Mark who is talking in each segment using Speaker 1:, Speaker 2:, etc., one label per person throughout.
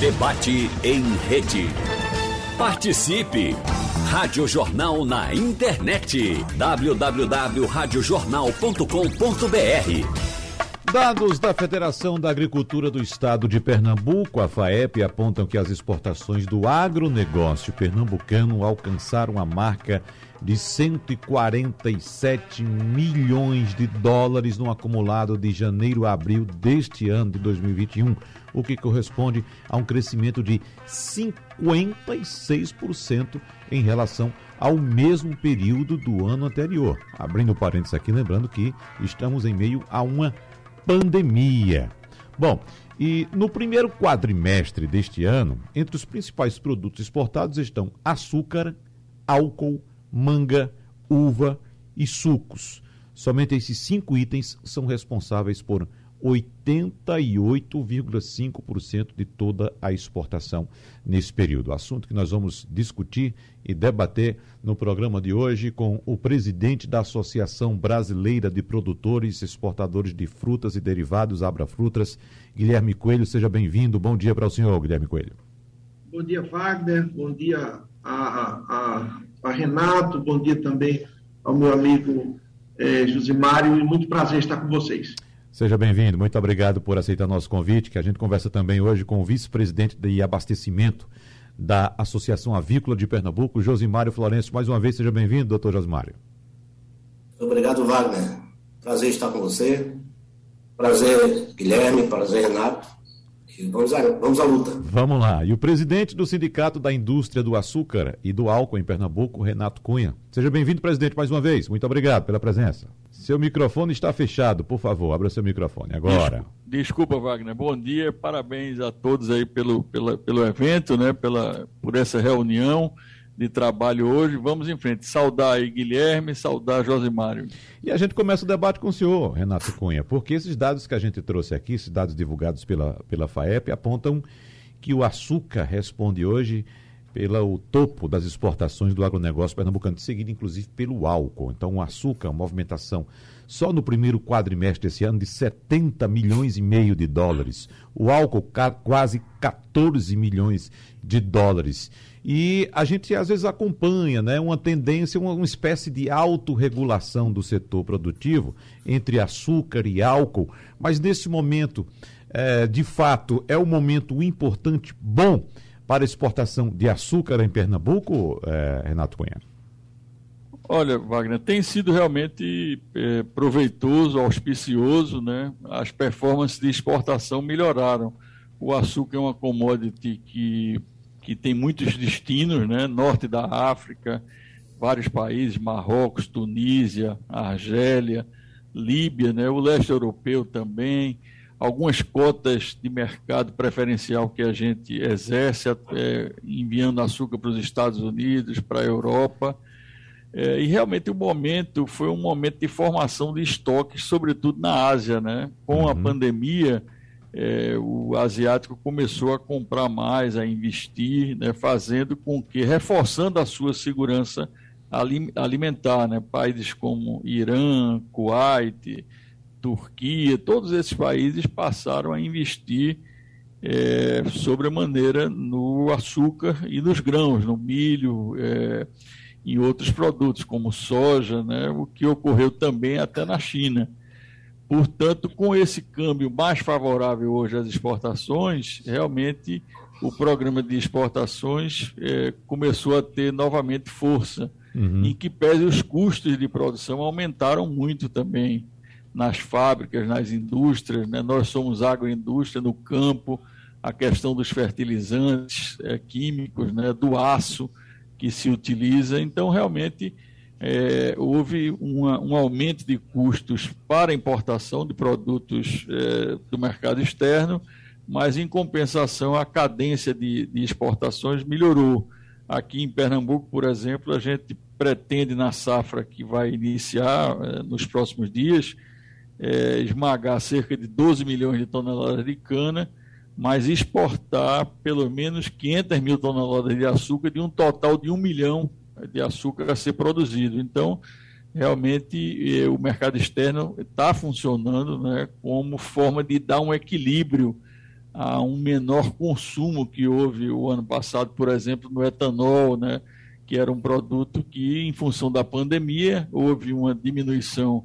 Speaker 1: Debate em rede. Participe! Rádio Jornal na internet. www.radiojornal.com.br
Speaker 2: Dados da Federação da Agricultura do Estado de Pernambuco, a FAEP, apontam que as exportações do agronegócio pernambucano alcançaram a marca de 147 milhões de dólares no acumulado de janeiro a abril deste ano de 2021, o que corresponde a um crescimento de 56% em relação ao mesmo período do ano anterior. Abrindo parênteses aqui, lembrando que estamos em meio a uma pandemia. Bom, e no primeiro quadrimestre deste ano, entre os principais produtos exportados estão açúcar, álcool, manga, uva e sucos. Somente esses cinco itens são responsáveis por 88,5% de toda a exportação nesse período. Assunto que nós vamos discutir e debater no programa de hoje com o presidente da Associação Brasileira de Produtores e Exportadores de Frutas e Derivados, Abra Frutas, Guilherme Coelho. Seja bem-vindo. Bom dia para o senhor, Guilherme Coelho.
Speaker 3: Bom dia, Wagner. Bom dia a, a, a Renato. Bom dia também ao meu amigo eh, Josimário. E muito prazer estar com vocês.
Speaker 2: Seja bem-vindo, muito obrigado por aceitar nosso convite, que a gente conversa também hoje com o vice-presidente de abastecimento da Associação Avícola de Pernambuco, Josimário Florencio. Mais uma vez, seja bem-vindo, doutor Josimário.
Speaker 4: Obrigado, Wagner. Prazer estar com você. Prazer, Guilherme. Prazer, Renato. Vamos à, vamos à luta.
Speaker 2: Vamos lá. E o presidente do Sindicato da Indústria do Açúcar e do Álcool em Pernambuco, Renato Cunha. Seja bem-vindo, presidente, mais uma vez. Muito obrigado pela presença. Seu microfone está fechado, por favor, abra seu microfone agora.
Speaker 5: Desculpa, Wagner. Bom dia, parabéns a todos aí pelo, pela, pelo evento, né? Pela, por essa reunião de trabalho hoje. Vamos em frente. Saudar aí Guilherme, saudar Josimário.
Speaker 2: E a gente começa o debate com o senhor, Renato Cunha, porque esses dados que a gente trouxe aqui, esses dados divulgados pela, pela FAEP, apontam que o açúcar responde hoje pelo topo das exportações do agronegócio pernambucano, seguido inclusive pelo álcool. Então, o açúcar, uma movimentação só no primeiro quadrimestre desse ano de 70 milhões e meio de dólares. O álcool, quase 14 milhões de dólares. E a gente às vezes acompanha né, uma tendência, uma, uma espécie de autorregulação do setor produtivo entre açúcar e álcool, mas nesse momento, é, de fato, é um momento importante, bom, para exportação de açúcar em Pernambuco, é, Renato Cunha?
Speaker 5: Olha, Wagner, tem sido realmente é, proveitoso, auspicioso, né? As performances de exportação melhoraram. O açúcar é uma commodity que que tem muitos destinos, né? Norte da África, vários países, Marrocos, Tunísia, Argélia, Líbia, né? O leste europeu também, algumas cotas de mercado preferencial que a gente exerce, é, enviando açúcar para os Estados Unidos, para a Europa. É, e realmente o momento foi um momento de formação de estoques, sobretudo na Ásia, né? Com uhum. a pandemia, é, o asiático começou a comprar mais, a investir, né, fazendo com que, reforçando a sua segurança alimentar, né, países como Irã, Kuwait, Turquia, todos esses países passaram a investir é, sobremaneira no açúcar e nos grãos, no milho, é, em outros produtos como soja, né, o que ocorreu também até na China. Portanto, com esse câmbio mais favorável hoje às exportações, realmente o programa de exportações é, começou a ter novamente força, uhum. em que pese os custos de produção aumentaram muito também nas fábricas, nas indústrias. Né? Nós somos agroindústria no campo, a questão dos fertilizantes é, químicos, né? do aço que se utiliza. Então, realmente é, houve uma, um aumento de custos para importação de produtos é, do mercado externo, mas em compensação a cadência de, de, exportações melhorou. Aqui em Pernambuco, por exemplo, a gente pretende na safra que vai iniciar é, nos próximos dias é, esmagar cerca de 12 milhões de toneladas de cana, mas exportar pelo menos 500 mil toneladas de açúcar de um total de 1 milhão de açúcar a ser produzido. Então, realmente, eh, o mercado externo está funcionando né, como forma de dar um equilíbrio a um menor consumo que houve o ano passado, por exemplo, no etanol, né? que era um produto que, em função da pandemia, houve uma diminuição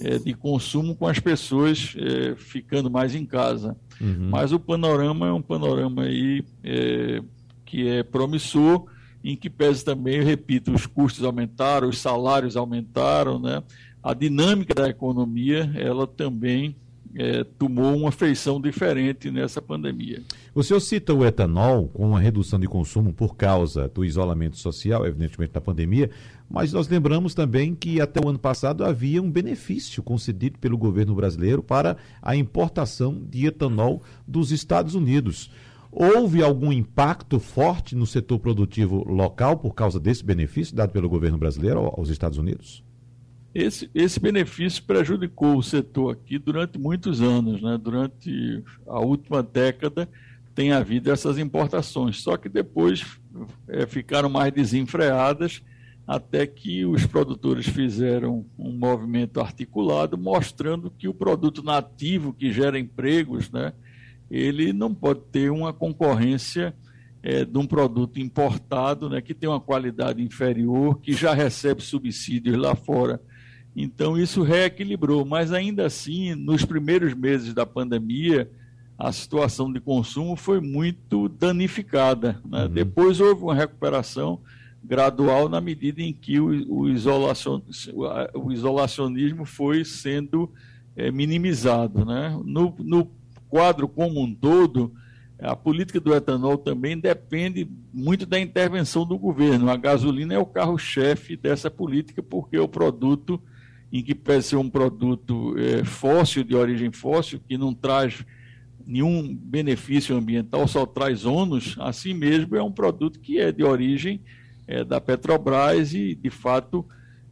Speaker 5: é, de consumo com as pessoas é, ficando mais em casa. Uhum. Mas o panorama é um panorama aí é, que é promissor, em que pese também, repito, os custos aumentaram, os salários aumentaram, né? a dinâmica da economia ela também é, tomou uma feição diferente nessa pandemia.
Speaker 2: O senhor cita o etanol com uma redução de consumo por causa do isolamento social, evidentemente da pandemia, mas nós lembramos também que até o ano passado havia um benefício concedido pelo governo brasileiro para a importação de etanol dos Estados Unidos. Houve algum impacto forte no setor produtivo local por causa desse benefício dado pelo governo brasileiro aos Estados Unidos?
Speaker 5: Esse, esse benefício prejudicou o setor aqui durante muitos anos, né? durante a última década tem havido essas importações, só que depois é, ficaram mais desenfreadas até que os produtores fizeram um movimento articulado mostrando que o produto nativo que gera empregos, né, ele não pode ter uma concorrência é, de um produto importado, né, que tem uma qualidade inferior, que já recebe subsídios lá fora. Então, isso reequilibrou, mas ainda assim, nos primeiros meses da pandemia, a situação de consumo foi muito danificada. Né? Uhum. Depois houve uma recuperação gradual na medida em que o, o, isolacion, o isolacionismo foi sendo é, minimizado. Né? No, no quadro como um todo, a política do etanol também depende muito da intervenção do governo. A gasolina é o carro-chefe dessa política, porque o produto em que pese ser um produto é, fóssil, de origem fóssil, que não traz nenhum benefício ambiental, só traz ônus, assim mesmo é um produto que é de origem é, da Petrobras e, de fato,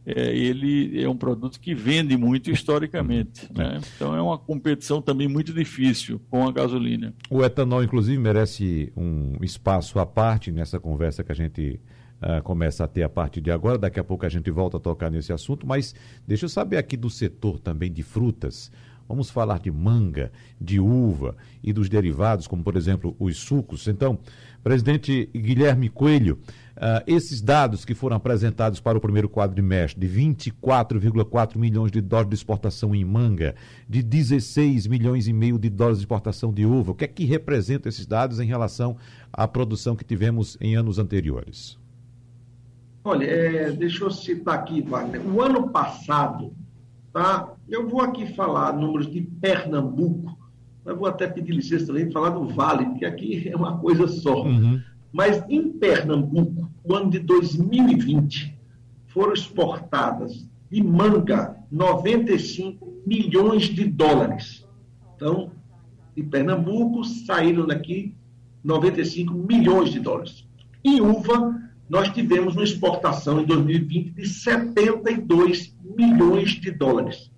Speaker 5: é, ele é um produto que vende muito historicamente. Né? Então é uma competição também muito difícil com a gasolina.
Speaker 2: O etanol, inclusive, merece um espaço à parte nessa conversa que a gente uh, começa a ter a partir de agora. Daqui a pouco a gente volta a tocar nesse assunto, mas deixa eu saber aqui do setor também de frutas. Vamos falar de manga, de uva e dos derivados, como por exemplo os sucos. Então, presidente Guilherme Coelho, uh, esses dados que foram apresentados para o primeiro quadrimestre, de 24,4 milhões de dólares de exportação em manga, de 16 milhões e meio de dólares de exportação de uva, o que é que representam esses dados em relação à produção que tivemos em anos anteriores?
Speaker 3: Olha, é, deixa eu citar aqui, Wagner. O ano passado, tá? Eu vou aqui falar números de Pernambuco, mas vou até pedir licença também para falar do Vale, porque aqui é uma coisa só. Uhum. Mas em Pernambuco, o ano de 2020, foram exportadas de manga 95 milhões de dólares. Então, de Pernambuco saíram daqui 95 milhões de dólares. E uva nós tivemos uma exportação em 2020 de 72 milhões de dólares.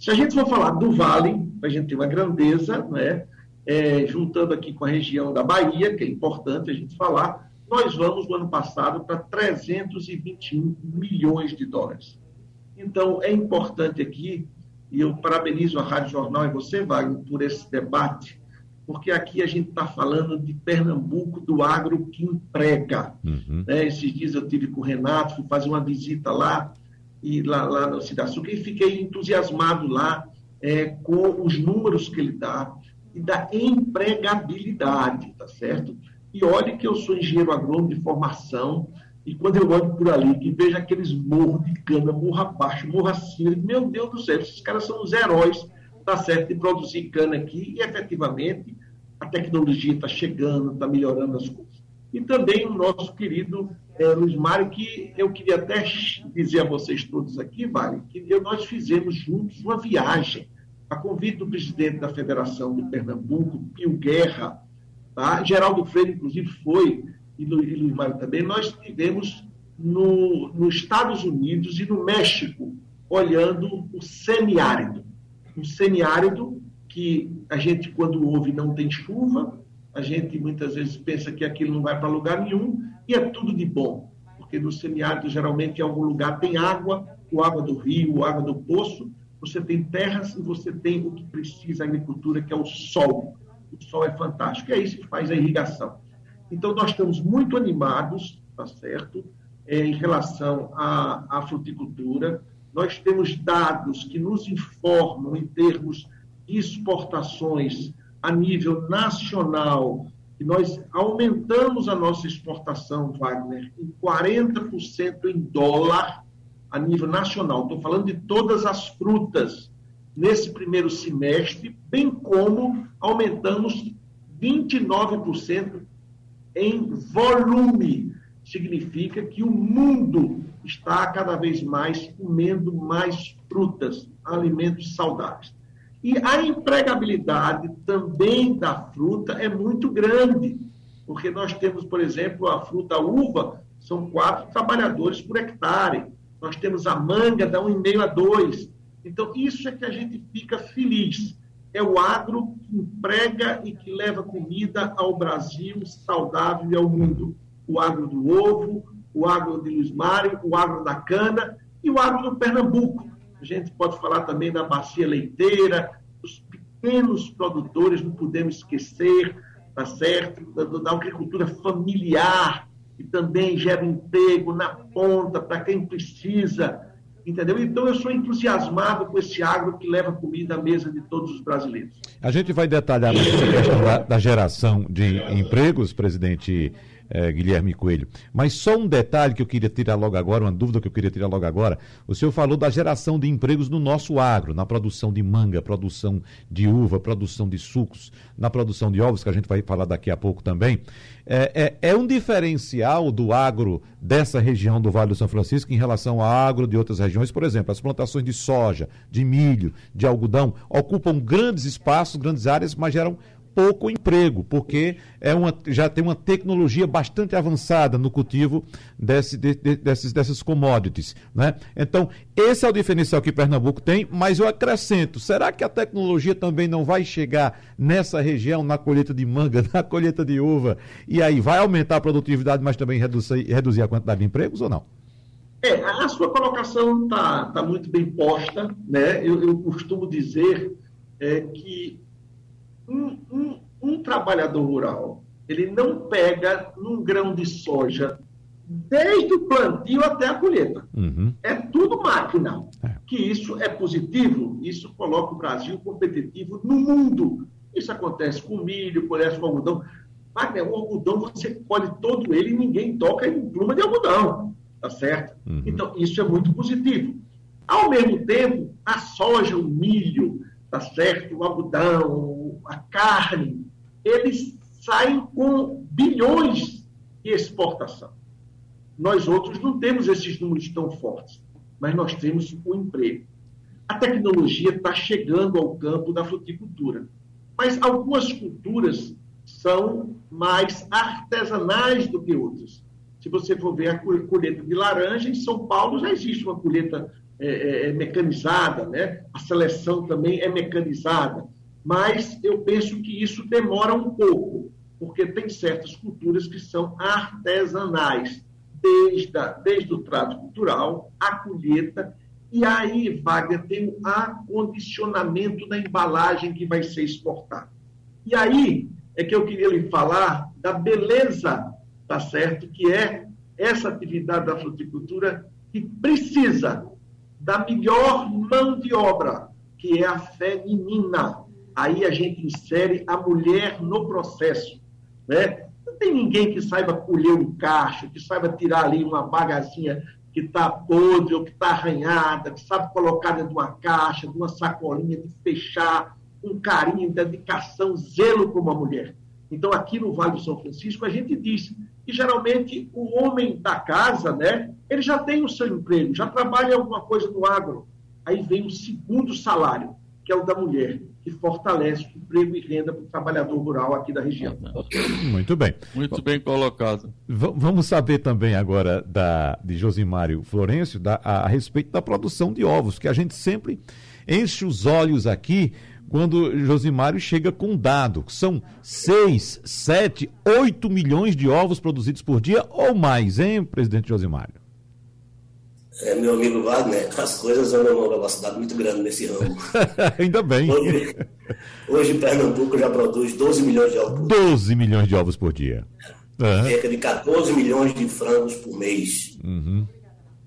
Speaker 3: Se a gente for falar do Vale, a gente tem uma grandeza, né? É, juntando aqui com a região da Bahia, que é importante a gente falar, nós vamos no ano passado para 321 milhões de dólares. Então, é importante aqui, e eu parabenizo a Rádio Jornal e você, Wagner, por esse debate, porque aqui a gente está falando de Pernambuco, do agro que emprega. Uhum. Né? Esses dias eu tive com o Renato, fui fazer uma visita lá, e lá, lá no Cidade e fiquei entusiasmado lá é, com os números que ele dá e da empregabilidade, tá certo? E olhe que eu sou engenheiro agrônomo de formação, e quando eu olho por ali, que vejo aqueles morros de cana, morro abaixo, morro acima, meu Deus do céu, esses caras são os heróis tá certo, de produzir cana aqui e efetivamente a tecnologia está chegando, está melhorando as coisas. E também o nosso querido é, Luiz Mário, que eu queria até dizer a vocês todos aqui, Vale, que nós fizemos juntos uma viagem, a convite do presidente da Federação de Pernambuco, Pio Guerra, tá? Geraldo Freire, inclusive, foi, e Luiz Mário também, nós estivemos no, nos Estados Unidos e no México, olhando o semiárido um semiárido que a gente, quando ouve, não tem chuva, a gente muitas vezes pensa que aquilo não vai para lugar nenhum, e é tudo de bom, porque no semiárido, geralmente, em algum lugar tem água, ou água do rio, ou água do poço, você tem terras e você tem o que precisa a agricultura, que é o sol. o sol é fantástico. É isso que faz a irrigação. Então, nós estamos muito animados, tá certo, é, em relação à, à fruticultura. Nós temos dados que nos informam em termos de exportações a nível nacional, que nós aumentamos a nossa exportação, Wagner, em 40% em dólar a nível nacional. Estou falando de todas as frutas nesse primeiro semestre, bem como aumentamos 29% em volume. Significa que o mundo está cada vez mais comendo mais frutas, alimentos saudáveis. E a empregabilidade também da fruta é muito grande, porque nós temos, por exemplo, a fruta uva, são quatro trabalhadores por hectare. Nós temos a manga, dá um e meio a dois. Então, isso é que a gente fica feliz. É o agro que emprega e que leva comida ao Brasil saudável e ao mundo. O agro do ovo, o agro de Luiz Mário, o agro da cana e o agro do Pernambuco. A gente pode falar também da bacia leiteira, dos pequenos produtores, não podemos esquecer, tá certo? Da, da agricultura familiar, que também gera emprego na ponta para quem precisa, entendeu? Então eu sou entusiasmado com esse agro que leva comida à mesa de todos os brasileiros.
Speaker 2: A gente vai detalhar essa questão da, da geração de empregos, presidente é, Guilherme Coelho. Mas só um detalhe que eu queria tirar logo agora, uma dúvida que eu queria tirar logo agora. O senhor falou da geração de empregos no nosso agro, na produção de manga, produção de uva, produção de sucos, na produção de ovos, que a gente vai falar daqui a pouco também. É, é, é um diferencial do agro dessa região do Vale do São Francisco em relação ao agro de outras regiões. Por exemplo, as plantações de soja, de milho, de algodão ocupam grandes espaços, grandes áreas, mas geram pouco emprego, porque é uma, já tem uma tecnologia bastante avançada no cultivo desse, de, de, desses, dessas commodities. Né? Então, esse é o diferencial que Pernambuco tem, mas eu acrescento: será que a tecnologia também não vai chegar nessa região, na colheita de manga, na colheita de uva, e aí vai aumentar a produtividade, mas também reduzir, reduzir a quantidade de empregos ou não?
Speaker 3: É, a sua colocação está tá muito bem posta. Né? Eu, eu costumo dizer é, que um, um, um trabalhador rural, ele não pega num grão de soja desde o plantio até a colheita. Uhum. É tudo máquina. É. Que isso é positivo, isso coloca o Brasil competitivo no mundo. Isso acontece com milho, acontece com algodão. Wagner, o algodão você colhe todo ele e ninguém toca em pluma de algodão. Tá certo? Uhum. Então, isso é muito positivo. Ao mesmo tempo, a soja, o milho, tá certo? O algodão, a carne, eles saem com bilhões de exportação. Nós outros não temos esses números tão fortes, mas nós temos o emprego. A tecnologia está chegando ao campo da fruticultura, mas algumas culturas são mais artesanais do que outras. Se você for ver a colheita de laranja, em São Paulo já existe uma colheita é, é, é, mecanizada, né? a seleção também é mecanizada, mas eu penso que isso demora um pouco, porque tem certas culturas que são artesanais, desde, a, desde o trato cultural, a colheita, e aí, Wagner, tem o acondicionamento da embalagem que vai ser exportada. E aí é que eu queria lhe falar da beleza, tá certo, que é essa atividade da fruticultura que precisa da melhor mão de obra, que é a feminina. Aí a gente insere a mulher no processo. Né? Não tem ninguém que saiba colher um cacho, que saiba tirar ali uma bagacinha que está podre ou que está arranhada, que sabe colocar dentro de uma caixa, de uma sacolinha, de fechar, um carinho, dedicação, zelo como a mulher. Então, aqui no Vale do São Francisco, a gente diz que geralmente o homem da casa, né, ele já tem o seu emprego, já trabalha alguma coisa no agro. Aí vem o segundo salário, que é o da mulher, que fortalece o emprego e renda para o trabalhador rural aqui da região.
Speaker 2: Muito bem.
Speaker 5: Muito bem colocado.
Speaker 2: V vamos saber também agora da, de Josimário Florencio da, a, a respeito da produção de ovos, que a gente sempre enche os olhos aqui quando Josimário chega com um dado. São 6, 7, 8 milhões de ovos produzidos por dia ou mais, hein, presidente Josimário?
Speaker 4: É, meu amigo Wagner, as coisas andam numa velocidade muito grande nesse ramo.
Speaker 2: Ainda bem.
Speaker 4: Hoje, hoje Pernambuco já produz 12 milhões de ovos.
Speaker 2: 12 milhões de ovos por dia.
Speaker 4: Uhum. Cerca de 14 milhões de frangos por mês.
Speaker 2: Uhum.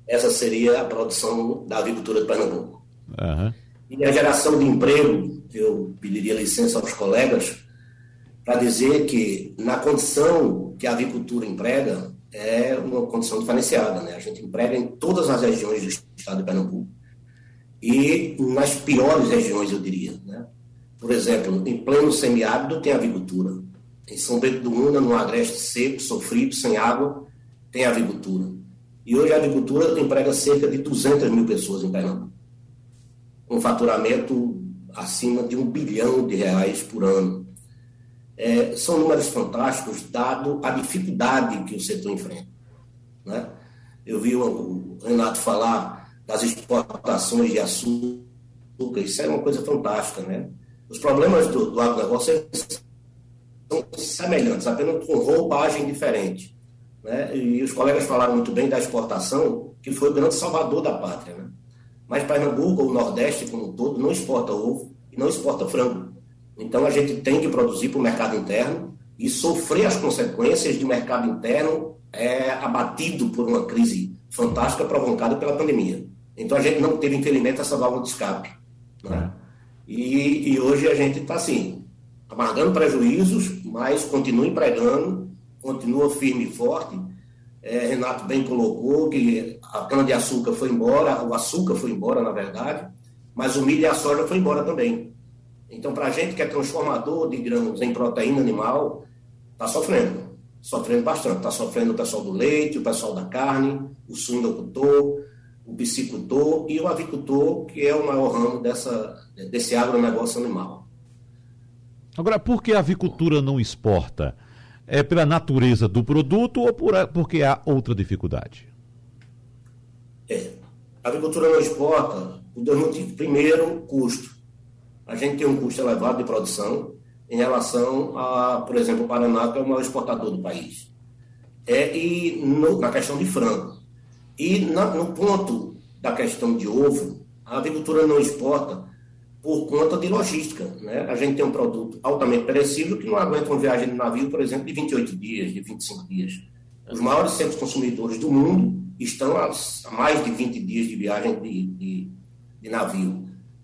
Speaker 4: Essa seria a produção da agricultura de Pernambuco.
Speaker 2: Uhum.
Speaker 4: E a geração de emprego, eu pediria licença aos colegas para dizer que, na condição que a agricultura emprega, é uma condição diferenciada. Né? A gente emprega em todas as regiões do estado de Pernambuco e nas piores regiões, eu diria. Né? Por exemplo, em pleno semiárido tem agricultura. Em São Bento do Una, no agreste seco, sofrido, sem água, tem agricultura. E hoje a agricultura emprega cerca de 200 mil pessoas em Pernambuco. Um faturamento acima de um bilhão de reais por ano. É, são números fantásticos, dado a dificuldade que o setor enfrenta. Né? Eu vi o Renato falar das exportações de açúcar, isso é uma coisa fantástica. Né? Os problemas do, do agronegócio são semelhantes, apenas com roupagem diferente. Né? E os colegas falaram muito bem da exportação, que foi o grande salvador da pátria. Né? Mas Pernambuco, o Nordeste como um todo, não exporta ovo e não exporta frango. Então a gente tem que produzir para o mercado interno e sofrer as consequências de mercado interno é, abatido por uma crise fantástica provocada pela pandemia. Então a gente não teve, infelizmente, essa válvula de escape. Né? E, e hoje a gente está assim, amargando prejuízos, mas continua empregando, continua firme e forte. É, Renato bem colocou que a cana-de-açúcar foi embora, o açúcar foi embora, na verdade, mas o milho e a soja foi embora também. Então, para a gente que é transformador de grãos em proteína animal, está sofrendo. Sofrendo bastante. Está sofrendo o pessoal do leite, o pessoal da carne, o suinocultor, o piscicultor e o avicultor, que é o maior ramo dessa, desse agronegócio animal.
Speaker 2: Agora, por que a avicultura não exporta? É pela natureza do produto ou por, porque há outra dificuldade?
Speaker 4: É. A agricultura não exporta por dois motivos. Primeiro, custo a gente tem um custo elevado de produção em relação a, por exemplo, o Paraná, que é o maior exportador do país. É, e no, na questão de frango. E na, no ponto da questão de ovo, a agricultura não exporta por conta de logística. Né? A gente tem um produto altamente perecível que não aguenta uma viagem de navio, por exemplo, de 28 dias, de 25 dias. Os maiores centros consumidores do mundo estão a, mais de 20 dias de viagem de, de, de navio.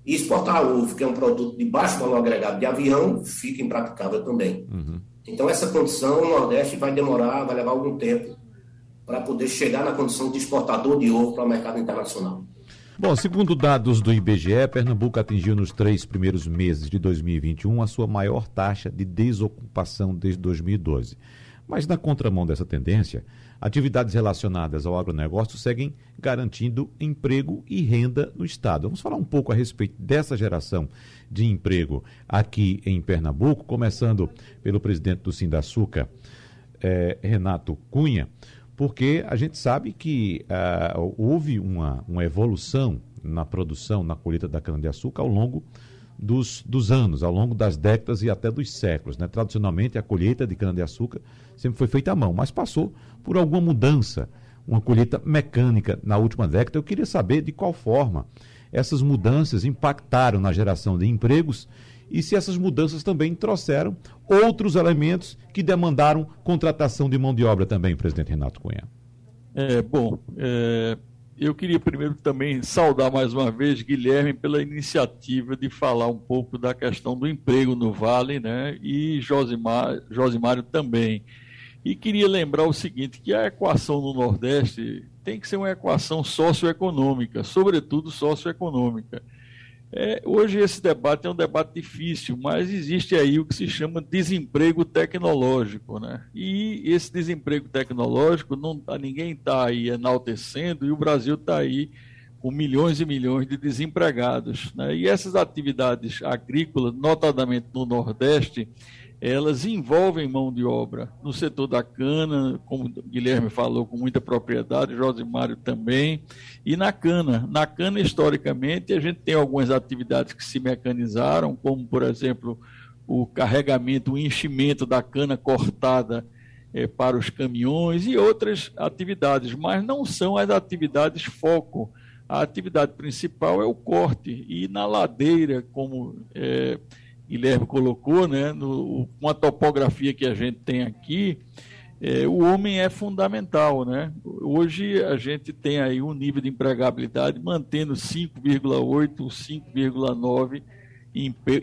Speaker 4: E exportar ovo, que é um produto de baixo valor agregado de avião, fica impraticável também. Uhum. Então, essa condição, o Nordeste vai demorar, vai levar algum tempo para poder chegar na condição de exportador de ovo para o mercado internacional.
Speaker 2: Bom, segundo dados do IBGE, Pernambuco atingiu nos três primeiros meses de 2021 a sua maior taxa de desocupação desde 2012. Mas na contramão dessa tendência, atividades relacionadas ao agronegócio seguem garantindo emprego e renda no Estado. Vamos falar um pouco a respeito dessa geração de emprego aqui em Pernambuco, começando pelo presidente do Sindaçuca, eh, Renato Cunha, porque a gente sabe que uh, houve uma, uma evolução na produção, na colheita da cana-de-açúcar ao longo dos, dos anos, ao longo das décadas e até dos séculos. Né? Tradicionalmente, a colheita de cana-de-açúcar sempre foi feita à mão, mas passou por alguma mudança, uma colheita mecânica na última década. Eu queria saber de qual forma essas mudanças impactaram na geração de empregos e se essas mudanças também trouxeram outros elementos que demandaram contratação de mão de obra também, presidente Renato Cunha.
Speaker 5: É, bom, é, eu queria primeiro também saudar mais uma vez Guilherme pela iniciativa de falar um pouco da questão do emprego no Vale, né? E Josimar, Josimário também. E queria lembrar o seguinte, que a equação no Nordeste tem que ser uma equação socioeconômica, sobretudo socioeconômica. É, hoje esse debate é um debate difícil, mas existe aí o que se chama desemprego tecnológico, né? E esse desemprego tecnológico não tá, ninguém está aí enaltecendo e o Brasil está aí com milhões e milhões de desempregados, né? E essas atividades agrícolas, notadamente no Nordeste, elas envolvem mão de obra no setor da cana, como o Guilherme falou com muita propriedade, Josimário também, e na cana. Na cana, historicamente, a gente tem algumas atividades que se mecanizaram, como, por exemplo, o carregamento, o enchimento da cana cortada é, para os caminhões e outras atividades, mas não são as atividades foco. A atividade principal é o corte. E na ladeira, como é, Guilherme colocou, né, no, com a topografia que a gente tem aqui, é, o homem é fundamental. Né? Hoje a gente tem aí um nível de empregabilidade mantendo 5,8, 5,9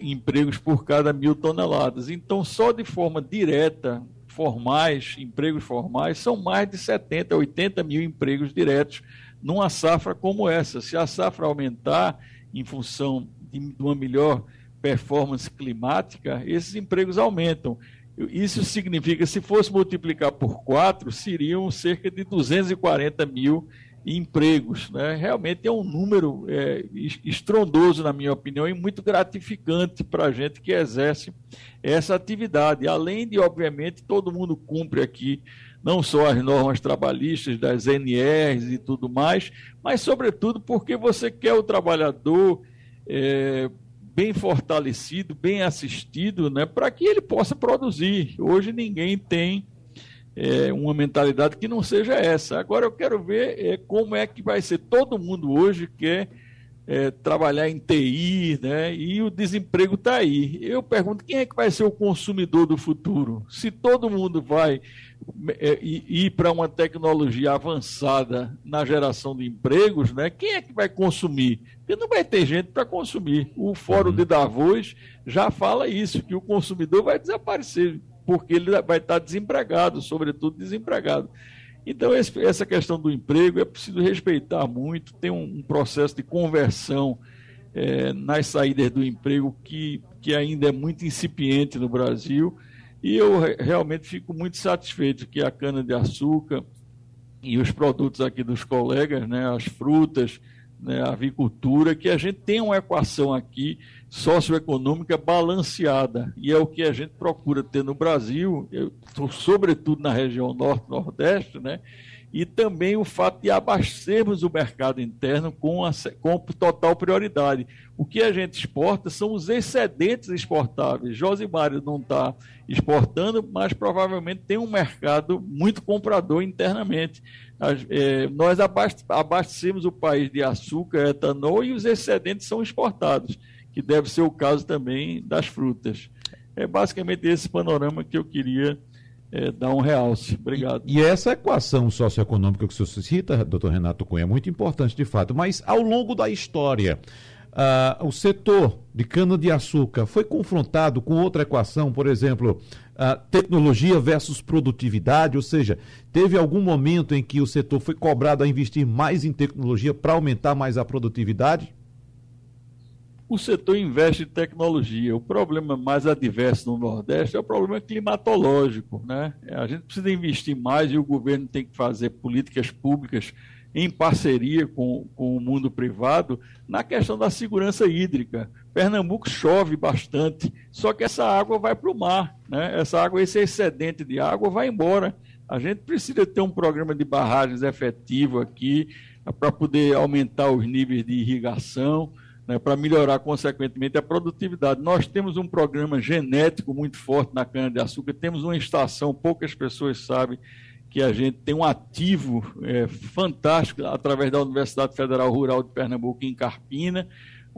Speaker 5: empregos por cada mil toneladas. Então, só de forma direta, formais, empregos formais, são mais de 70, 80 mil empregos diretos numa safra como essa. Se a safra aumentar em função de uma melhor performance climática, esses empregos aumentam. Isso significa, se fosse multiplicar por quatro, seriam cerca de 240 mil empregos. Né? Realmente é um número é, estrondoso, na minha opinião, e muito gratificante para a gente que exerce essa atividade. Além de, obviamente, todo mundo cumpre aqui não só as normas trabalhistas das NRs e tudo mais, mas, sobretudo, porque você quer o trabalhador. É, bem fortalecido, bem assistido, né, para que ele possa produzir. Hoje ninguém tem é, uma mentalidade que não seja essa. Agora eu quero ver é, como é que vai ser. Todo mundo hoje quer é, trabalhar em TI, né? E o desemprego está aí. Eu pergunto quem é que vai ser o consumidor do futuro? Se todo mundo vai é, ir para uma tecnologia avançada na geração de empregos, né? Quem é que vai consumir? Porque não vai ter gente para consumir. O Fórum uhum. de Davos já fala isso, que o consumidor vai desaparecer porque ele vai estar desempregado, sobretudo desempregado. Então, esse, essa questão do emprego é preciso respeitar muito, tem um, um processo de conversão é, nas saídas do emprego que, que ainda é muito incipiente no Brasil, e eu realmente fico muito satisfeito que a cana-de-açúcar e os produtos aqui dos colegas, né, as frutas, né, a avicultura, que a gente tem uma equação aqui socioeconômica balanceada, e é o que a gente procura ter no Brasil, sobretudo na região norte-nordeste, né? e também o fato de abastecermos o mercado interno com, a, com total prioridade. O que a gente exporta são os excedentes exportáveis. Josimário não está exportando, mas provavelmente tem um mercado muito comprador internamente. É, nós abastecemos o país de açúcar, etanol e os excedentes são exportados que deve ser o caso também das frutas. É basicamente esse panorama que eu queria é, dar um realce. Obrigado.
Speaker 2: E, e, essa equação socioeconômica que o senhor cita, doutor Renato Cunha, é muito importante de fato, mas ao longo da história, uh, o setor de cana-de-açúcar foi confrontado com outra equação, por exemplo, uh, tecnologia versus produtividade, ou seja, teve algum momento em que o setor foi cobrado a investir mais em tecnologia para aumentar mais a produtividade?
Speaker 5: O setor investe em tecnologia. O problema mais adverso no Nordeste é o problema climatológico. Né? A gente precisa investir mais e o governo tem que fazer políticas públicas em parceria com, com o mundo privado na questão da segurança hídrica. Pernambuco chove bastante, só que essa água vai para o mar. Né? Essa água, esse excedente de água vai embora. A gente precisa ter um programa de barragens efetivo aqui para poder aumentar os níveis de irrigação né, para melhorar, consequentemente, a produtividade. Nós temos um programa genético muito forte na cana-de-açúcar, temos uma estação, poucas pessoas sabem que a gente tem um ativo é, fantástico através da Universidade Federal Rural de Pernambuco, em Carpina,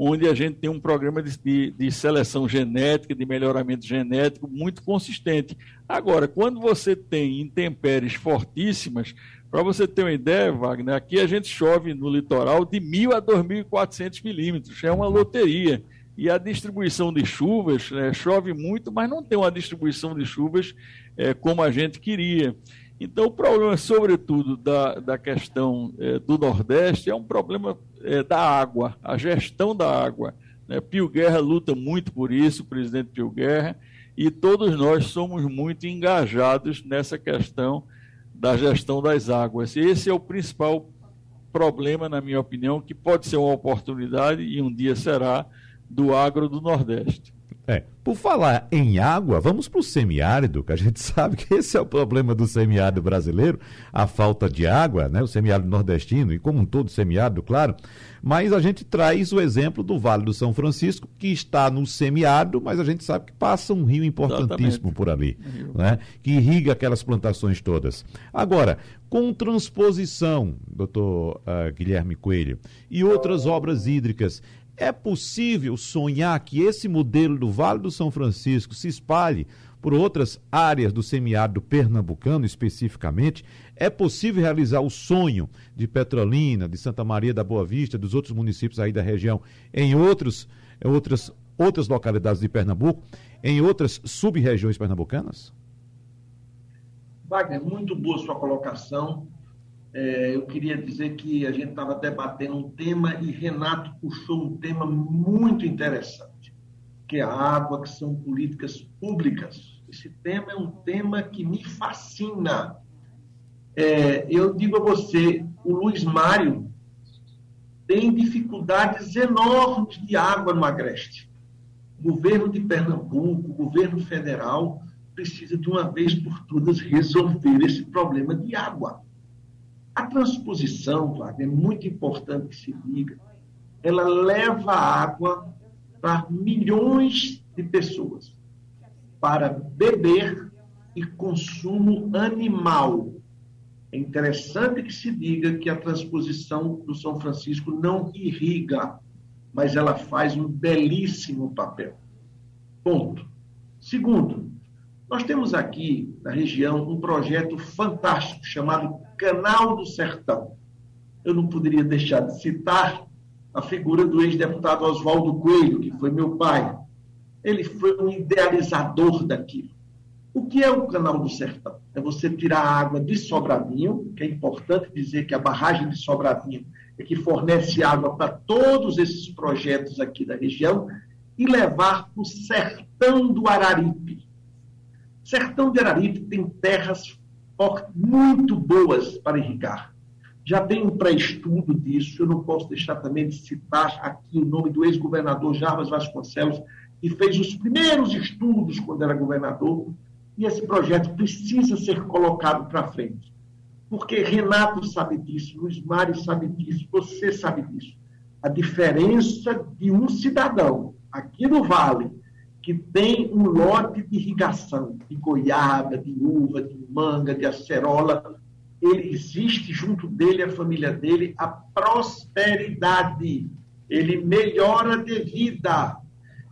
Speaker 5: onde a gente tem um programa de, de, de, seleção genética, de melhoramento genético muito consistente. Agora, quando você tem intempéries fortíssimas, para você ter uma ideia, Wagner, aqui a gente chove no litoral de 1.000 a 2.400 milímetros, é uma loteria. E a distribuição de chuvas, né, chove muito, mas não tem uma distribuição de chuvas é, como a gente queria. Então, o problema, sobretudo, da, da questão é, do Nordeste é um problema é, da água, a gestão da água. Né? Pio Guerra luta muito por isso, o presidente Pio Guerra, e todos nós somos muito engajados nessa questão da gestão das águas. Esse é o principal problema, na minha opinião, que pode ser uma oportunidade e um dia será do agro do Nordeste.
Speaker 2: É, por falar em água, vamos para o semiárido, que a gente sabe que esse é o problema do semiárido brasileiro, a falta de água, né? O semiárido nordestino e como um todo semiárido, claro. Mas a gente traz o exemplo do Vale do São Francisco, que está no semiárido, mas a gente sabe que passa um rio importantíssimo Exatamente. por ali, né? Que irriga aquelas plantações todas. Agora, com transposição, doutor uh, Guilherme Coelho, e outras obras hídricas, é possível sonhar que esse modelo do Vale do São Francisco se espalhe por outras áreas do semiárido pernambucano especificamente? É possível realizar o sonho de Petrolina, de Santa Maria da Boa Vista, dos outros municípios aí da região, em outros, outras, outras localidades de Pernambuco, em outras sub-regiões pernambucanas?
Speaker 3: Wagner, muito boa sua colocação. É, eu queria dizer que a gente estava debatendo um tema e Renato puxou um tema muito interessante, que é a água, que são políticas públicas. Esse tema é um tema que me fascina. É, eu digo a você, o Luiz Mário tem dificuldades enormes de água no Agreste. O governo de Pernambuco, o governo federal, precisa de uma vez por todas resolver esse problema de água a transposição, Wagner, é muito importante que se diga, ela leva água para milhões de pessoas para beber e consumo animal. É interessante que se diga que a transposição do São Francisco não irriga, mas ela faz um belíssimo papel. Ponto. Segundo, nós temos aqui na região um projeto fantástico chamado Canal do Sertão. Eu não poderia deixar de citar a figura do ex-deputado Oswaldo Coelho, que foi meu pai. Ele foi um idealizador daquilo. O que é o Canal do Sertão? É você tirar a água de Sobradinho, que é importante dizer que a barragem de Sobradinho é que fornece água para todos esses projetos aqui da região, e levar para o sertão do Araripe. Sertão do Araripe tem terras muito boas para irrigar. Já tem um pré-estudo disso, eu não posso deixar também de citar aqui o nome do ex-governador Jarbas Vasconcelos, que fez os primeiros estudos quando era governador, e esse projeto precisa ser colocado para frente. Porque Renato sabe disso, Luiz Mário sabe disso, você sabe disso. A diferença de um cidadão aqui no Vale que tem um lote de irrigação, de goiaba, de uva, de manga, de acerola, ele existe junto dele, a família dele, a prosperidade. Ele melhora de vida.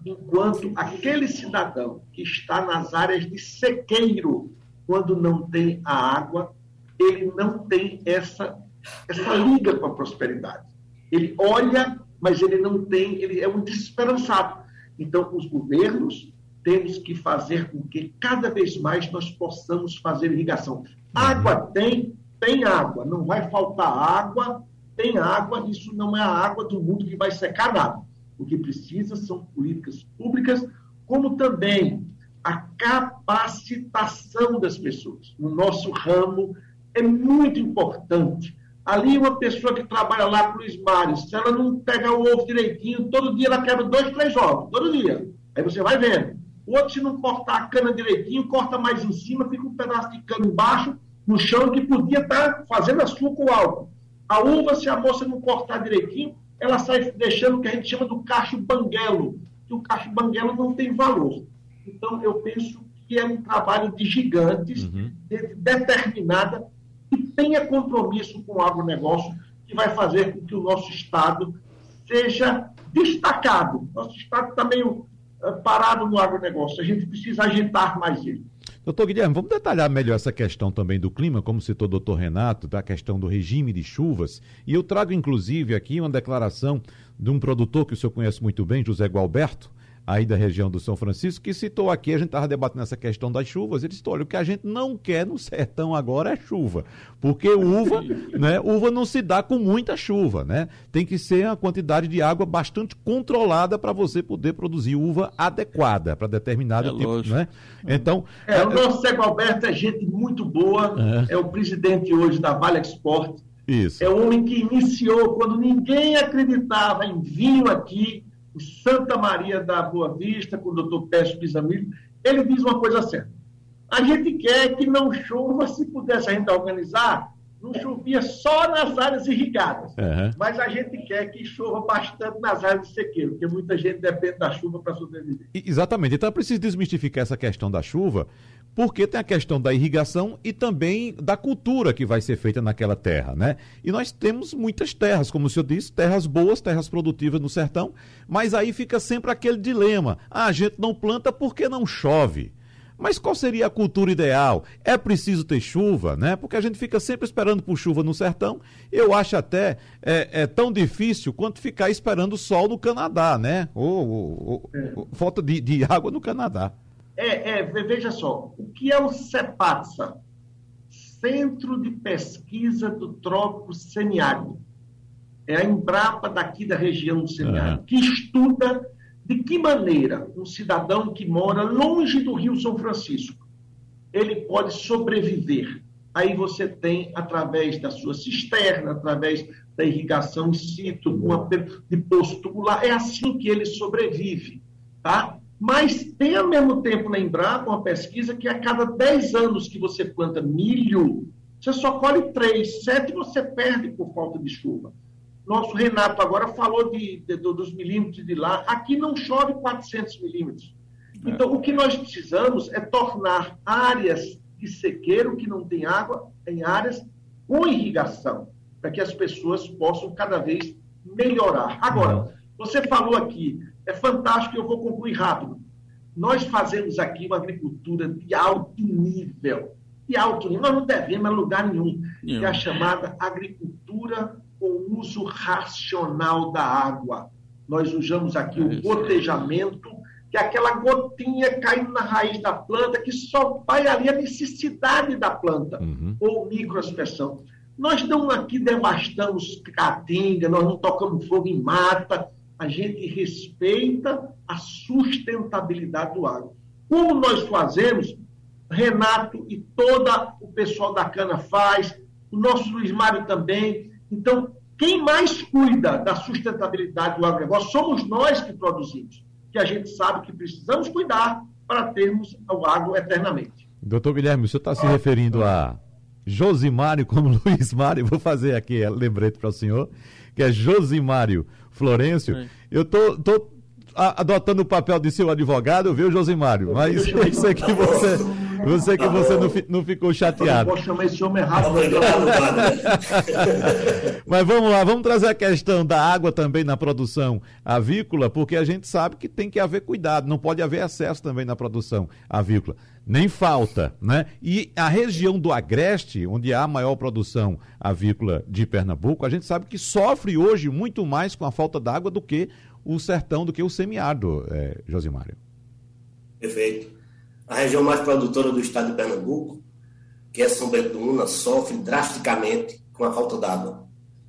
Speaker 3: Enquanto aquele cidadão que está nas áreas de sequeiro, quando não tem a água, ele não tem essa, essa liga com a prosperidade. Ele olha, mas ele não tem, ele é um desesperançado então, os governos temos que fazer com que cada vez mais nós possamos fazer irrigação. Água tem, tem água, não vai faltar água, tem água, isso não é a água do mundo que vai secar nada. O que precisa são políticas públicas, como também a capacitação das pessoas. No nosso ramo é muito importante Ali, uma pessoa que trabalha lá com o Luiz Mário, se ela não pegar o ovo direitinho, todo dia ela quebra dois, três ovos, todo dia. Aí você vai vendo. O outro, se não cortar a cana direitinho, corta mais em cima, fica um pedaço de cana embaixo, no chão, que podia estar tá fazendo açúcar ou algo. A uva, se a moça não cortar direitinho, ela sai deixando o que a gente chama do cacho banguelo, que o cacho banguelo não tem valor. Então, eu penso que é um trabalho de gigantes, uhum. de determinada e tenha compromisso com o agronegócio, que vai fazer com que o nosso Estado seja destacado. Nosso Estado está meio eh, parado no agronegócio, a gente precisa agitar mais ele.
Speaker 2: Doutor Guilherme, vamos detalhar melhor essa questão também do clima, como citou o doutor Renato, da questão do regime de chuvas. E eu trago, inclusive, aqui uma declaração de um produtor que o senhor conhece muito bem, José Gualberto, aí da região do São Francisco, que citou aqui, a gente estava debatendo essa questão das chuvas, ele citou, olha, o que a gente não quer no sertão agora é chuva, porque uva, né, uva não se dá com muita chuva, né? Tem que ser uma quantidade de água bastante controlada para você poder produzir uva adequada para determinado é tipo, lógico. né? Então,
Speaker 3: é, o nosso Cego Alberto é gente muito boa, é, é o presidente hoje da Vale Export,
Speaker 2: isso.
Speaker 3: É o homem que iniciou quando ninguém acreditava em vinho aqui, o Santa Maria da Boa Vista, com o doutor Pécio Pisamilho, ele diz uma coisa certa. A gente quer que não chova, se pudesse a gente organizar, não chovia só nas áreas irrigadas. Uhum. Mas a gente quer que chova bastante nas áreas de sequeiro, porque muita gente depende da chuva para sobreviver.
Speaker 2: Exatamente. Então é preciso desmistificar essa questão da chuva, porque tem a questão da irrigação e também da cultura que vai ser feita naquela terra, né? E nós temos muitas terras, como o senhor disse, terras boas, terras produtivas no sertão, mas aí fica sempre aquele dilema: ah, a gente não planta porque não chove. Mas qual seria a cultura ideal? É preciso ter chuva, né? Porque a gente fica sempre esperando por chuva no sertão. Eu acho até é, é tão difícil quanto ficar esperando sol no Canadá, né? Ou, ou, ou é. falta de, de, água no Canadá.
Speaker 3: É, é, veja só, o que é o CEPATSA? Centro de Pesquisa do Trópico Semiárido. É a Embrapa daqui da região do semiárido, que estuda de que maneira um cidadão que mora longe do Rio São Francisco ele pode sobreviver? Aí você tem, através da sua cisterna, através da irrigação in situ, uma, de posto tubular, é assim que ele sobrevive. Tá? Mas tem ao mesmo tempo lembrar, com a pesquisa, que a cada 10 anos que você planta milho, você só colhe 3, 7 você perde por falta de chuva. Nosso Renato agora falou de, de, dos milímetros de lá. Aqui não chove 400 milímetros. É. Então, o que nós precisamos é tornar áreas de sequeiro que não tem água em áreas com irrigação, para que as pessoas possam cada vez melhorar. Agora, você falou aqui, é fantástico, eu vou concluir rápido. Nós fazemos aqui uma agricultura de alto nível. De alto nível. Nós não devemos a lugar nenhum. Que é a chamada agricultura com uso racional da água. Nós usamos aqui o gotejamento, que é aquela gotinha caindo na raiz da planta, que só vai ali a necessidade da planta, uhum. ou microaspersão. Nós não aqui devastamos caatinga, nós não tocamos fogo em mata, a gente respeita a sustentabilidade do água. Como nós fazemos, Renato e todo o pessoal da cana faz, o nosso Luiz Mário também, então, quem mais cuida da sustentabilidade do agronegócio somos nós que produzimos, que a gente sabe que precisamos cuidar para termos o agro eternamente.
Speaker 2: Doutor Guilherme, o senhor está se referindo a Josimário como Luiz Mário, vou fazer aqui lembrete para o senhor, que é Josimário Florencio. Eu tô, tô adotando o papel de seu advogado, viu, Josimário? Mas eu sei que você você que você não, não ficou chateado.
Speaker 3: Posso chamar esse homem errado.
Speaker 2: Mas vamos lá, vamos trazer a questão da água também na produção avícola, porque a gente sabe que tem que haver cuidado, não pode haver excesso também na produção avícola. Nem falta, né? E a região do Agreste, onde há a maior produção avícola de Pernambuco, a gente sabe que sofre hoje muito mais com a falta d'água do que o sertão, do que o semiárido, é, Josimário.
Speaker 4: Perfeito. A região mais produtora do estado de Pernambuco, que é São Bento do Una, sofre drasticamente com a falta d'água.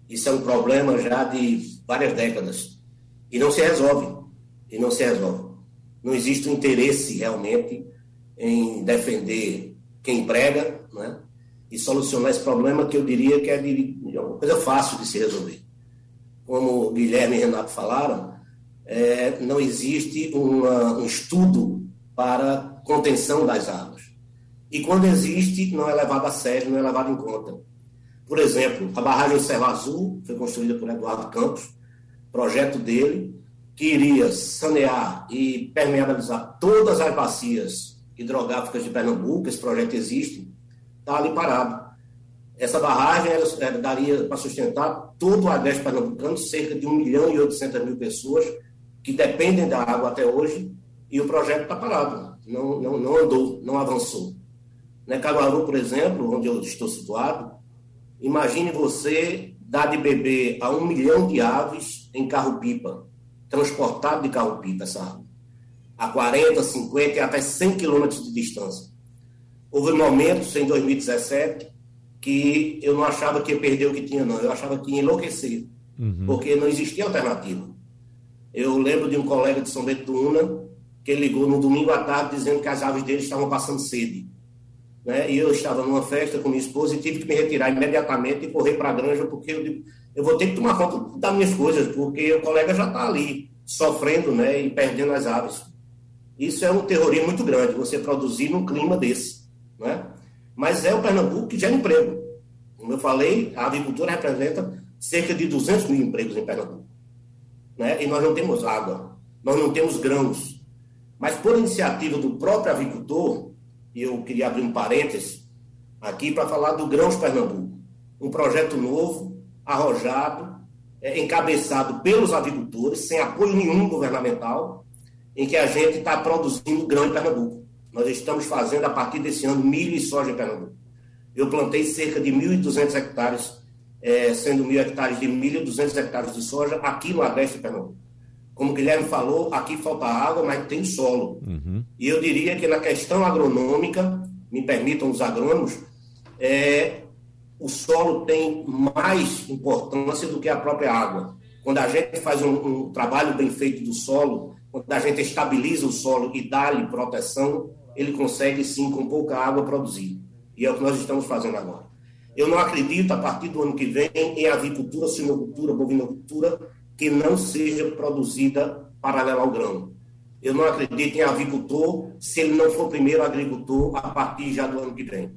Speaker 4: Isso é um problema já de várias décadas. E não se resolve. E não se resolve. Não existe um interesse realmente em defender quem prega, né? e solucionar esse problema que eu diria que é de, uma coisa fácil de se resolver. Como o Guilherme e Renato falaram, é, não existe uma, um estudo para contenção das águas. E quando existe, não é levado a sério, não é levado em conta. Por exemplo, a barragem Serra Azul foi construída por Eduardo Campos, projeto dele, que iria sanear e permeabilizar todas as bacias hidrográficas de Pernambuco, esse projeto existe, está ali parado. Essa barragem ela, daria para sustentar todo o agreste pernambucano, cerca de 1 milhão e 800 mil pessoas que dependem da água até hoje, e o projeto está parado não, não, não andou, não avançou. Né, Caruaru, por exemplo, onde eu estou situado, imagine você dar de beber a um milhão de aves em carro-pipa, transportado de carro-pipa essa água, a 40, 50 e até 100 quilômetros de distância. Houve momentos, em 2017, que eu não achava que ia perder o que tinha, não. Eu achava que ia enlouquecer, uhum. porque não existia alternativa. Eu lembro de um colega de São Bento do Una, que ligou no domingo à tarde dizendo que as aves dele estavam passando sede. Né? E eu estava numa festa com minha esposa e tive que me retirar imediatamente e correr para a granja, porque eu, eu vou ter que tomar conta das minhas coisas, porque o colega já está ali. sofrendo né, e perdendo as aves. Isso é um terrorismo muito grande, você produzir num clima desse. Né? Mas é o Pernambuco que gera emprego. Como eu falei, a agricultura representa cerca de 200 mil empregos em Pernambuco. Né? E nós não temos água, nós não temos grãos. Mas por iniciativa do próprio agricultor, e eu queria abrir um parênteses aqui para falar do Grãos Pernambuco. Um projeto novo, arrojado, é, encabeçado pelos agricultores, sem apoio nenhum governamental, em que a gente está produzindo grão em Pernambuco. Nós estamos fazendo, a partir desse ano, milho e soja em Pernambuco. Eu plantei cerca de 1.200 hectares, é, sendo mil hectares de milho e 200 hectares de soja aqui no Agreste de Pernambuco. Como o Guilherme falou, aqui falta água, mas tem solo. Uhum. E eu diria que na questão agronômica, me permitam os agrônomos, é, o solo tem mais importância do que a própria água. Quando a gente faz um, um trabalho bem feito do solo, quando a gente estabiliza o solo e dá-lhe proteção, ele consegue sim, com pouca água, produzir. E é o que nós estamos fazendo agora. Eu não acredito, a partir do ano que vem, em avicultura, suinocultura, bovinocultura, que não seja produzida paralela ao grão. Eu não acredito em avicultor se ele não for primeiro agricultor a partir já do ano que vem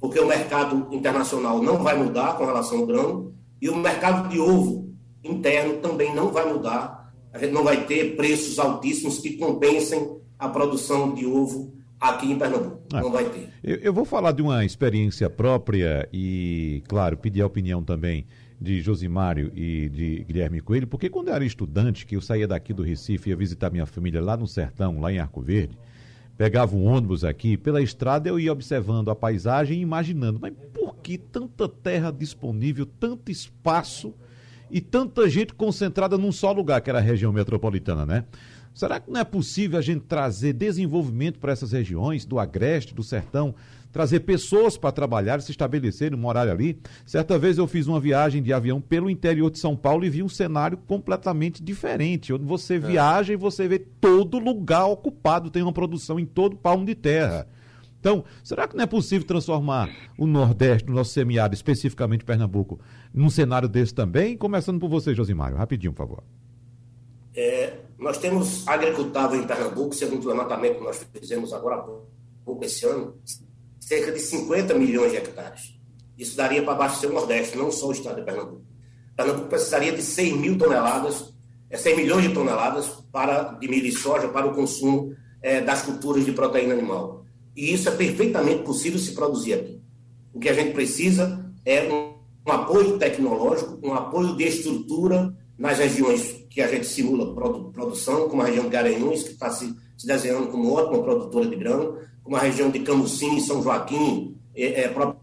Speaker 4: porque o mercado internacional não vai mudar com relação ao grão e o mercado de ovo interno também não vai mudar. A gente não vai ter preços altíssimos que compensem a produção de ovo aqui em Pernambuco. Ah, não vai ter.
Speaker 2: Eu, eu, vou falar de uma experiência própria e, claro, pedir a opinião também de Josimário e de Guilherme Coelho, porque quando eu era estudante, que eu saía daqui do Recife ia visitar minha família lá no sertão, lá em Arco Verde, pegava um ônibus aqui, pela estrada eu ia observando a paisagem e imaginando, mas por que tanta terra disponível, tanto espaço e tanta gente concentrada num só lugar, que era a região metropolitana, né? Será que não é possível a gente trazer desenvolvimento para essas regiões, do Agreste, do Sertão, trazer pessoas para trabalhar, se estabelecerem, morar ali? Certa vez eu fiz uma viagem de avião pelo interior de São Paulo e vi um cenário completamente diferente, onde você é. viaja e você vê todo lugar ocupado, tem uma produção em todo palmo de terra. Então, será que não é possível transformar o Nordeste, o nosso semiárido, especificamente Pernambuco, num cenário desse também? Começando por você, Josimário. Rapidinho, por favor.
Speaker 4: É, nós temos agricultável em Pernambuco, segundo o levantamento que nós fizemos agora há pouco esse ano, cerca de 50 milhões de hectares. Isso daria para abastecer o Nordeste, não só o estado de Pernambuco. Pernambuco precisaria de 100 mil toneladas, é, 100 milhões de toneladas para, de milho e soja para o consumo é, das culturas de proteína animal. E isso é perfeitamente possível se produzir aqui. O que a gente precisa é um, um apoio tecnológico, um apoio de estrutura nas regiões que a gente simula produção, como a região de Garanhuns, que está se, se, desenhando como ótima produtora de grão, como a região de Camusim São Joaquim, é, é, própria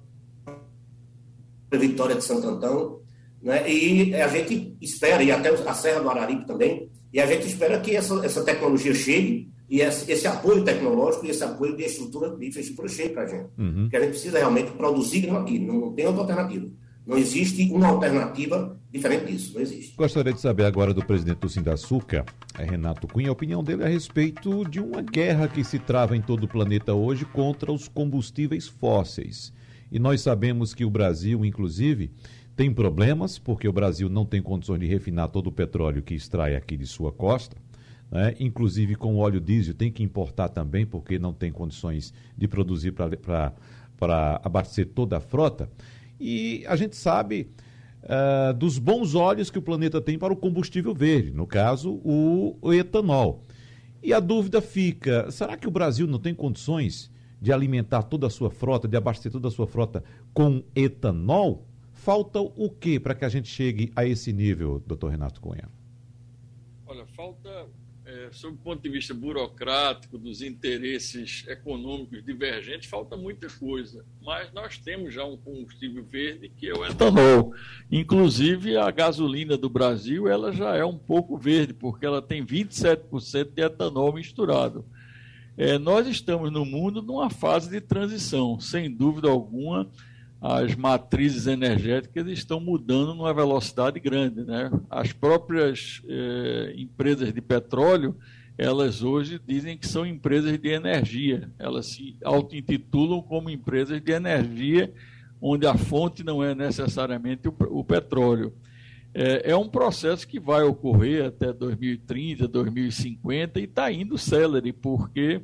Speaker 4: Vitória de Santo Antão, né? e a gente espera, e até a Serra do Araripe também, e a gente espera que essa, essa tecnologia chegue, e esse, esse apoio tecnológico e esse apoio de estrutura, de infraestrutura chegue para a gente. Uhum. Porque a gente precisa realmente produzir grão aqui, não tem outra alternativa. Não existe uma alternativa diferente disso, não existe.
Speaker 2: Gostaria de saber agora do presidente do Sindaçuca, é Renato Cunha, a opinião dele a respeito de uma guerra que se trava em todo o planeta hoje contra os combustíveis fósseis. E nós sabemos que o Brasil, inclusive, tem problemas, porque o Brasil não tem condições de refinar todo o petróleo que extrai aqui de sua costa. Né? Inclusive com óleo diesel tem que importar também, porque não tem condições de produzir para abastecer toda a frota. E a gente sabe uh, dos bons olhos que o planeta tem para o combustível verde, no caso, o, o etanol. E a dúvida fica: será que o Brasil não tem condições de alimentar toda a sua frota, de abastecer toda a sua frota com etanol? Falta o que para que a gente chegue a esse nível, doutor Renato Cunha?
Speaker 5: Olha, falta sob o ponto de vista burocrático, dos interesses econômicos divergentes, falta muita coisa. Mas nós temos já um combustível verde que é o etanol. Inclusive, a gasolina do Brasil ela já é um pouco verde, porque ela tem 27% de etanol misturado. É, nós estamos no mundo numa fase de transição, sem dúvida alguma as matrizes energéticas estão mudando numa velocidade grande. Né? As próprias eh, empresas de petróleo, elas hoje dizem que são empresas de energia. Elas se auto-intitulam como empresas de energia, onde a fonte não é necessariamente o, o petróleo. É, é um processo que vai ocorrer até 2030, 2050 e está indo célere, porque,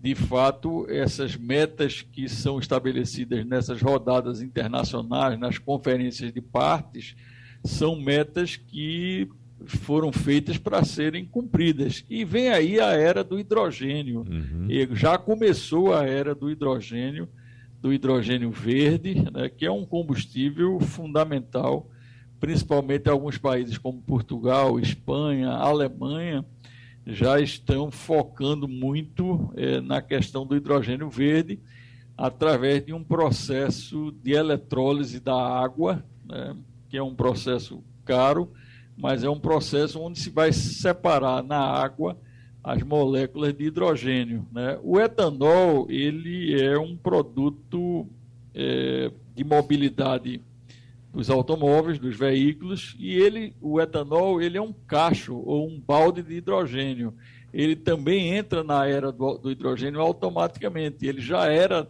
Speaker 5: de fato, essas metas que são estabelecidas nessas rodadas internacionais, nas conferências de partes, são metas que foram feitas para serem cumpridas. E vem aí a era do hidrogênio. Uhum. já começou a era do hidrogênio, do hidrogênio verde, né, que é um combustível fundamental, principalmente em alguns países como Portugal, Espanha, Alemanha, já estão focando muito é, na questão do hidrogênio verde através de um processo de eletrólise da água, né, que é um processo caro, mas é um processo onde se vai separar na água as moléculas de hidrogênio. Né? O etanol ele é um produto é, de mobilidade dos automóveis, dos veículos, e ele, o etanol ele é um cacho ou um balde de hidrogênio. Ele também entra na era do, do hidrogênio automaticamente. Ele já era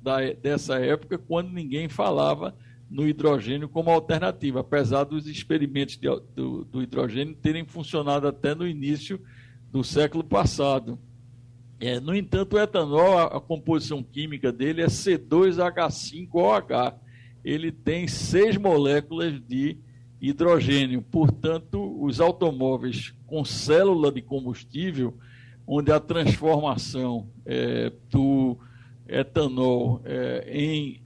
Speaker 5: da, dessa época quando ninguém falava no hidrogênio como alternativa, apesar dos experimentos de, do, do, hidrogênio terem funcionado até no início do século passado. É, no entanto, o etanol, a, a, composição química dele é C2H5OH. Ele tem seis moléculas de hidrogênio. Portanto, os automóveis com célula de combustível, onde a transformação é, do etanol é, em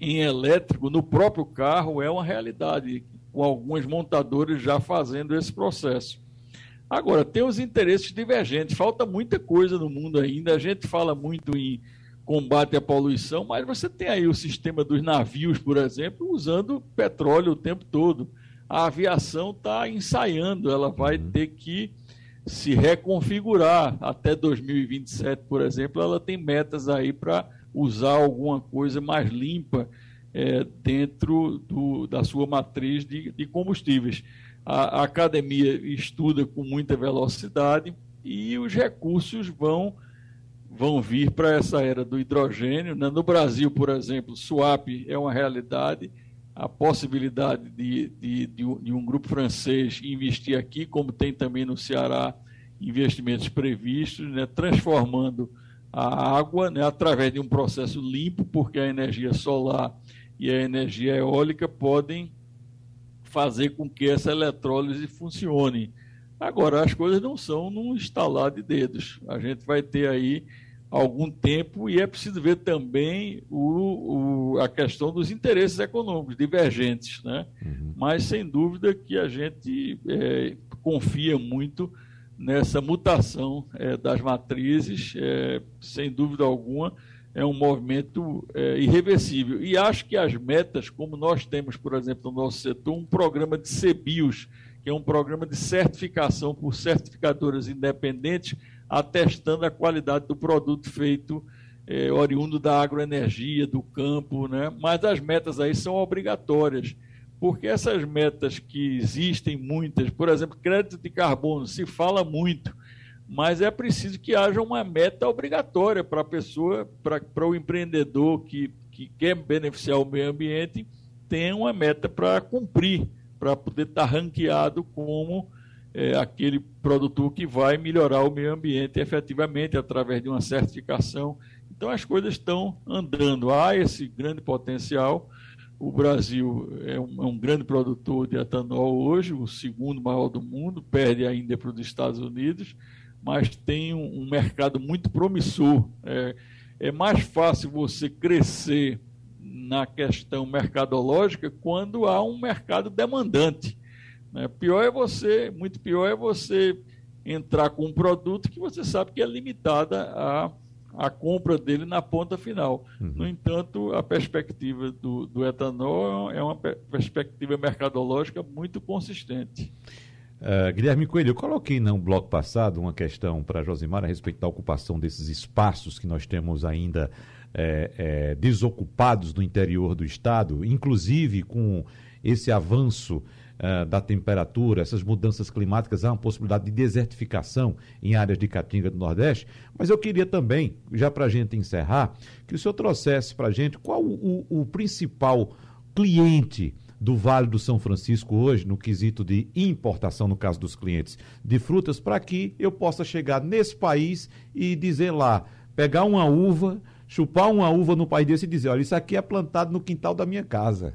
Speaker 5: em elétrico no próprio carro é uma realidade, com alguns montadores já fazendo esse processo. Agora, tem os interesses divergentes, falta muita coisa no mundo ainda. A gente fala muito em combate à poluição, mas você tem aí o sistema dos navios, por exemplo, usando petróleo o tempo todo. A aviação está ensaiando, ela vai uhum. ter que se reconfigurar até 2027, por exemplo. Ela tem metas aí para usar alguma coisa mais limpa é, dentro do, da sua matriz de, de combustíveis. A, a, academia estuda com muita velocidade e os recursos vão, vão vir para essa era do hidrogênio. Né? No Brasil, por exemplo, swap é uma realidade. A possibilidade de, de, de, um, de um grupo francês investir aqui, como tem também no Ceará investimentos previstos, né? transformando a água né, através de um processo limpo, porque a energia solar e a energia eólica podem fazer com que essa eletrólise funcione. Agora, as coisas não são num estalar de dedos. A gente vai ter aí algum tempo e é preciso ver também o, o a questão dos interesses econômicos divergentes. Né? Uhum. Mas, sem dúvida, que a gente é, confia muito nessa mutação é, das matrizes, é, sem dúvida alguma, é um movimento é, irreversível. E acho que as metas, como nós temos, por exemplo, no nosso setor, um programa de CBIOS, que é um programa de certificação por certificadoras independentes, atestando a qualidade do produto feito é, oriundo da agroenergia, do campo, né? mas as metas aí são obrigatórias porque essas metas que existem muitas, por exemplo, crédito de carbono, se fala muito, mas é preciso que haja uma meta obrigatória para a pessoa, para o empreendedor que, que quer beneficiar o meio ambiente, tem uma meta para cumprir, para poder estar ranqueado como é, aquele produtor que vai melhorar o meio ambiente efetivamente através de uma certificação. Então as coisas estão andando, há esse grande potencial o Brasil é um, é um, grande produtor de etanol hoje, o segundo maior do mundo, perde ainda para os Estados Unidos, mas tem um, um mercado muito promissor. É, é, mais fácil você crescer na questão mercadológica quando há um mercado demandante. Né? Pior é você, muito pior é você entrar com um produto que você sabe que é limitada a a compra dele na ponta final. Uhum. No entanto, a perspectiva do, do etanol é uma perspectiva mercadológica muito consistente.
Speaker 2: Uh, Guilherme Coelho, eu coloquei no bloco passado uma questão para Josimar a respeito da ocupação desses espaços que nós temos ainda é, é, desocupados no interior do estado, inclusive com esse avanço uh, da temperatura, essas mudanças climáticas, há uma possibilidade de desertificação em áreas de Caatinga do Nordeste. Mas eu queria também, já para a gente encerrar, que o senhor trouxesse para a gente qual o, o principal cliente do Vale do São Francisco hoje, no quesito de importação, no caso dos clientes, de frutas, para que eu possa chegar nesse país e dizer lá, pegar uma uva, chupar uma uva no país desse e dizer: olha, isso aqui é plantado no quintal da minha casa.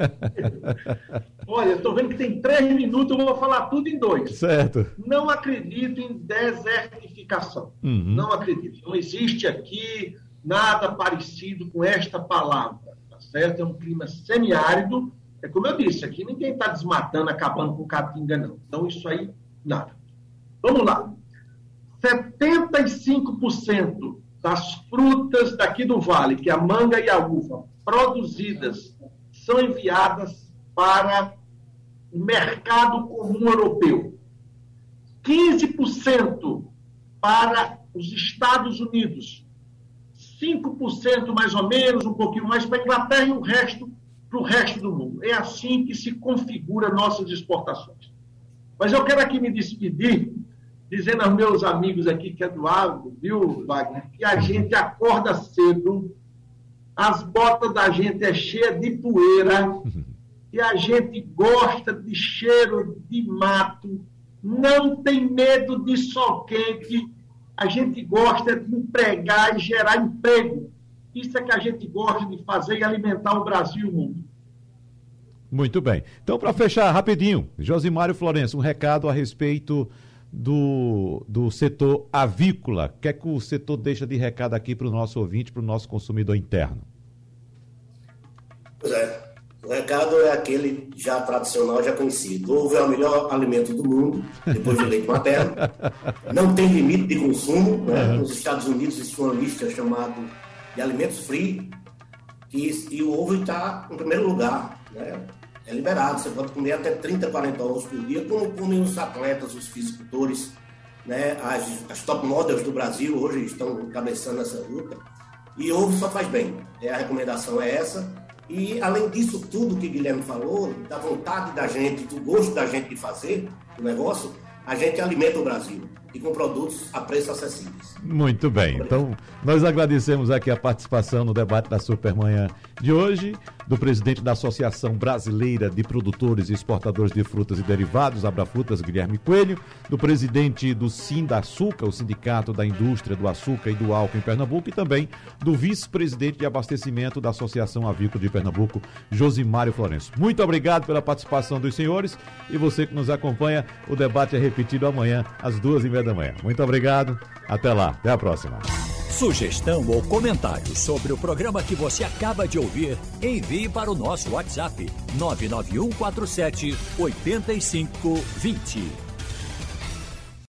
Speaker 3: Olha, estou vendo que tem três minutos, eu vou falar tudo em dois.
Speaker 2: Certo.
Speaker 3: Não acredito em desertificação. Uhum. Não acredito. Não existe aqui nada parecido com esta palavra, tá certo? É um clima semiárido. É como eu disse, aqui ninguém está desmatando, acabando com caatinga, não. Então, isso aí, nada. Vamos lá. 75% das frutas daqui do vale, que é a manga e a uva, produzidas são enviadas para o mercado comum europeu. 15% para os Estados Unidos. 5% mais ou menos, um pouquinho mais para a Inglaterra e o resto para o resto do mundo. É assim que se configura nossas exportações. Mas eu quero aqui me despedir dizendo aos meus amigos aqui que é do agro, viu, Wagner, que a gente acorda cedo as botas da gente é cheia de poeira e a gente gosta de cheiro de mato, não tem medo de sol quente, a gente gosta de empregar e gerar emprego. Isso é que a gente gosta de fazer e alimentar o Brasil e o mundo.
Speaker 2: Muito bem. Então, para fechar rapidinho, Josimário Florencio, um recado a respeito do, do setor avícola. O que é que o setor deixa de recado aqui para o nosso ouvinte, para o nosso consumidor interno?
Speaker 4: Pois é. O recado é aquele já tradicional, já conhecido. Ovo é o melhor alimento do mundo, depois do leite materno. Não tem limite de consumo. Né? Nos Estados Unidos existe uma lista chamada de alimentos free, e, e o ovo está em primeiro lugar. Né? É liberado, você pode comer até 30, 40 ovos por dia, como comem os atletas, os fisicultores, né? as, as top models do Brasil hoje estão encabeçando essa luta. E ovo só faz bem. É, a recomendação é essa. E, além disso tudo que Guilherme falou, da vontade da gente, do gosto da gente de fazer o negócio, a gente alimenta o Brasil e com produtos a preços acessíveis.
Speaker 2: Muito bem. Então, nós agradecemos aqui a participação no debate da Supermanhã de hoje do presidente da Associação Brasileira de Produtores e Exportadores de Frutas e Derivados, Abrafrutas, Guilherme Coelho, do presidente do Açúcar, o Sindicato da Indústria do Açúcar e do Álcool em Pernambuco, e também do vice-presidente de abastecimento da Associação Avícola de Pernambuco, Josimário Florencio. Muito obrigado pela participação dos senhores e você que nos acompanha, o debate é repetido amanhã às duas e meia da manhã. Muito obrigado, até lá, até a próxima.
Speaker 1: Sugestão ou comentário sobre o programa que você acaba de ouvir, envie para o nosso WhatsApp 99147 8520.